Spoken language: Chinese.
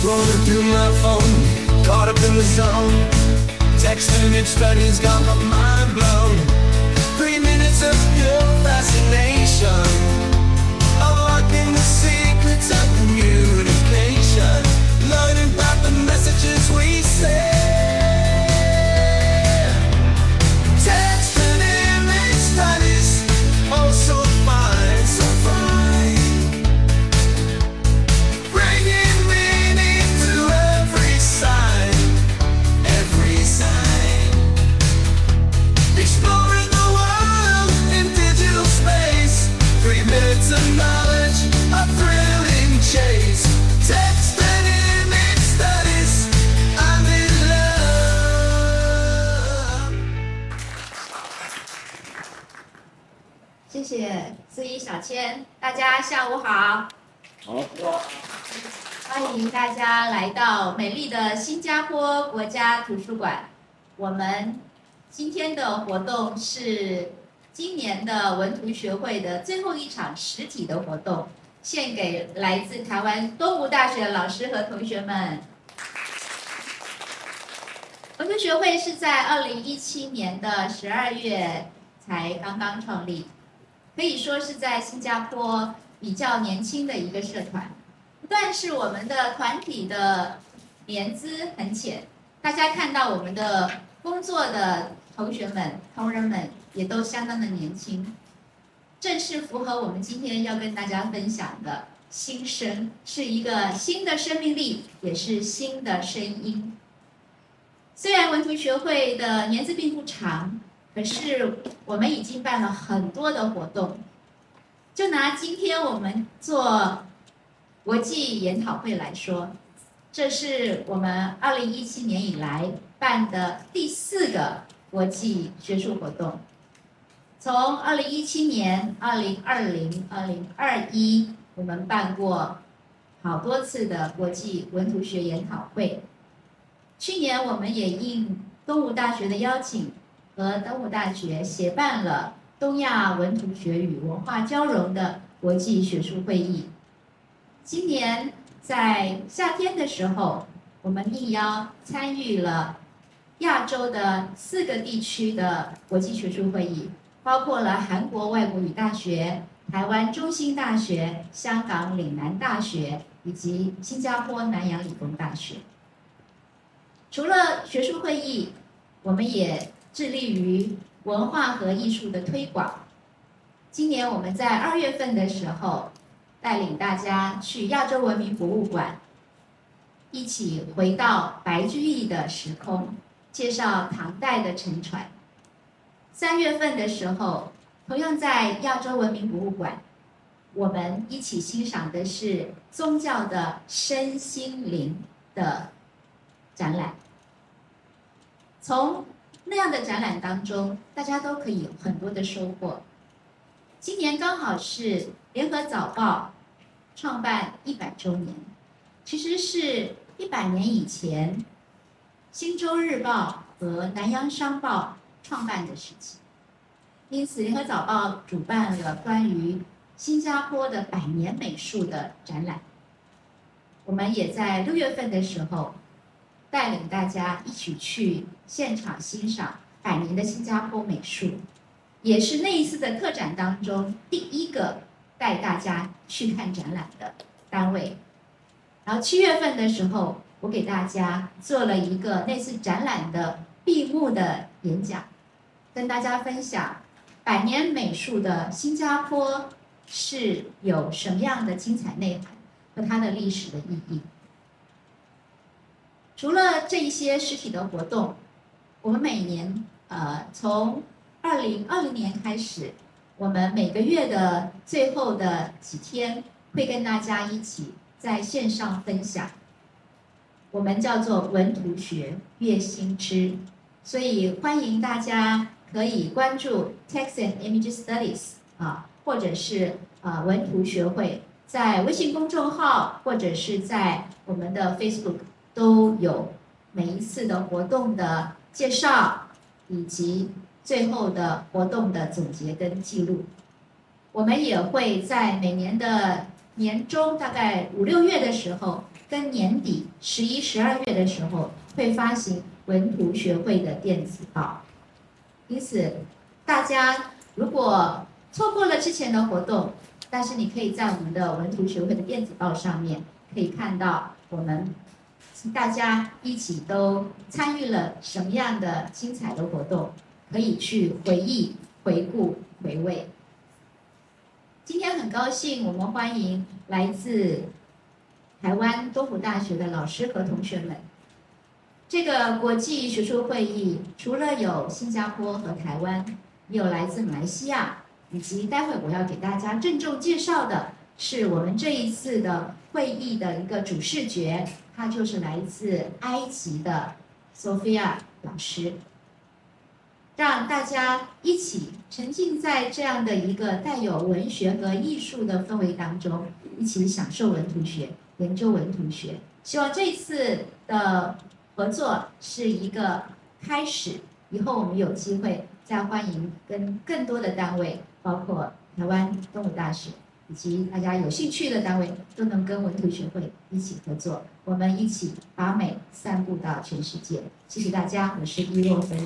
Scrolling through my phone, caught up in the zone. Texting each study's got my mind blown. 司仪小千，大家下午好，好，欢迎大家来到美丽的新加坡国家图书馆。我们今天的活动是今年的文图学会的最后一场实体的活动，献给来自台湾东吴大学的老师和同学们。文图学会是在二零一七年的十二月才刚刚创立，可以说是在新加坡比较年轻的一个社团。但是我们的团体的年资很浅，大家看到我们的工作的同学们、同仁们也都相当的年轻，正是符合我们今天要跟大家分享的新生，是一个新的生命力，也是新的声音。虽然文图学会的年资并不长，可是我们已经办了很多的活动。就拿今天我们做国际研讨会来说，这是我们二零一七年以来办的第四个国际学术活动。从二零一七年、二零二零、二零二一，我们办过好多次的国际文图学研讨会。去年我们也应东吴大学的邀请，和东吴大学协办了东亚文图学与文化交融的国际学术会议。今年在夏天的时候，我们应邀参与了亚洲的四个地区的国际学术会议，包括了韩国外国语大学、台湾中兴大学、香港岭南大学以及新加坡南洋理工大学。除了学术会议，我们也致力于文化和艺术的推广。今年我们在二月份的时候，带领大家去亚洲文明博物馆，一起回到白居易的时空，介绍唐代的沉船。三月份的时候，同样在亚洲文明博物馆，我们一起欣赏的是宗教的身心灵的展览。从那样的展览当中，大家都可以有很多的收获。今年刚好是联合早报创办一百周年，其实是一百年以前新洲日报和南洋商报创办的时期。因此，联合早报主办了关于新加坡的百年美术的展览。我们也在六月份的时候，带领大家一起去现场欣赏百年的新加坡美术，也是那一次的特展当中第一个带大家去看展览的单位。然后七月份的时候，我给大家做了一个那次展览的闭幕的演讲，跟大家分享百年美术的新加坡是有什么样的精彩内涵和它的历史的意义。除了这一些实体的活动，我们每年呃从二零二零年开始，我们每个月的最后的几天会跟大家一起在线上分享，我们叫做文图学月新知，所以欢迎大家可以关注 Text and Image Studies 啊，或者是呃文图学会，在微信公众号或者是在我们的 Facebook 都有每一次的活动的介绍，以及最后的活动的总结跟记录。我们也会在每年的年中大概五六月的时候，跟年底十一、十二月的时候会发行文图学会的电子报。因此，大家如果错过了之前的活动，但是你可以在我们的文图学会的电子报上面可以看到我们大家一起都参与了什么样的精彩的活动，可以去回忆、回顾、回味。今天很高兴，我们欢迎来自台湾东湖大学的老师和同学们。这个国际学术会议除了有新加坡和台湾，也有来自马来西亚，以及待会我要给大家郑重介绍的是我们这一次的会议的一个主视觉，他就是来自埃及的 Sophia 老师。让大家一起沉浸在这样的一个带有文学和艺术的氛围当中，一起享受文图学，研究文图学。希望这次的合作是一个开始，以后我们有机会再欢迎跟更多的单位，包括台湾动物大学以及大家有兴趣的单位，都能跟文图学会一起合作，我们一起把美散布到全世界。谢谢大家，我是伊若芬。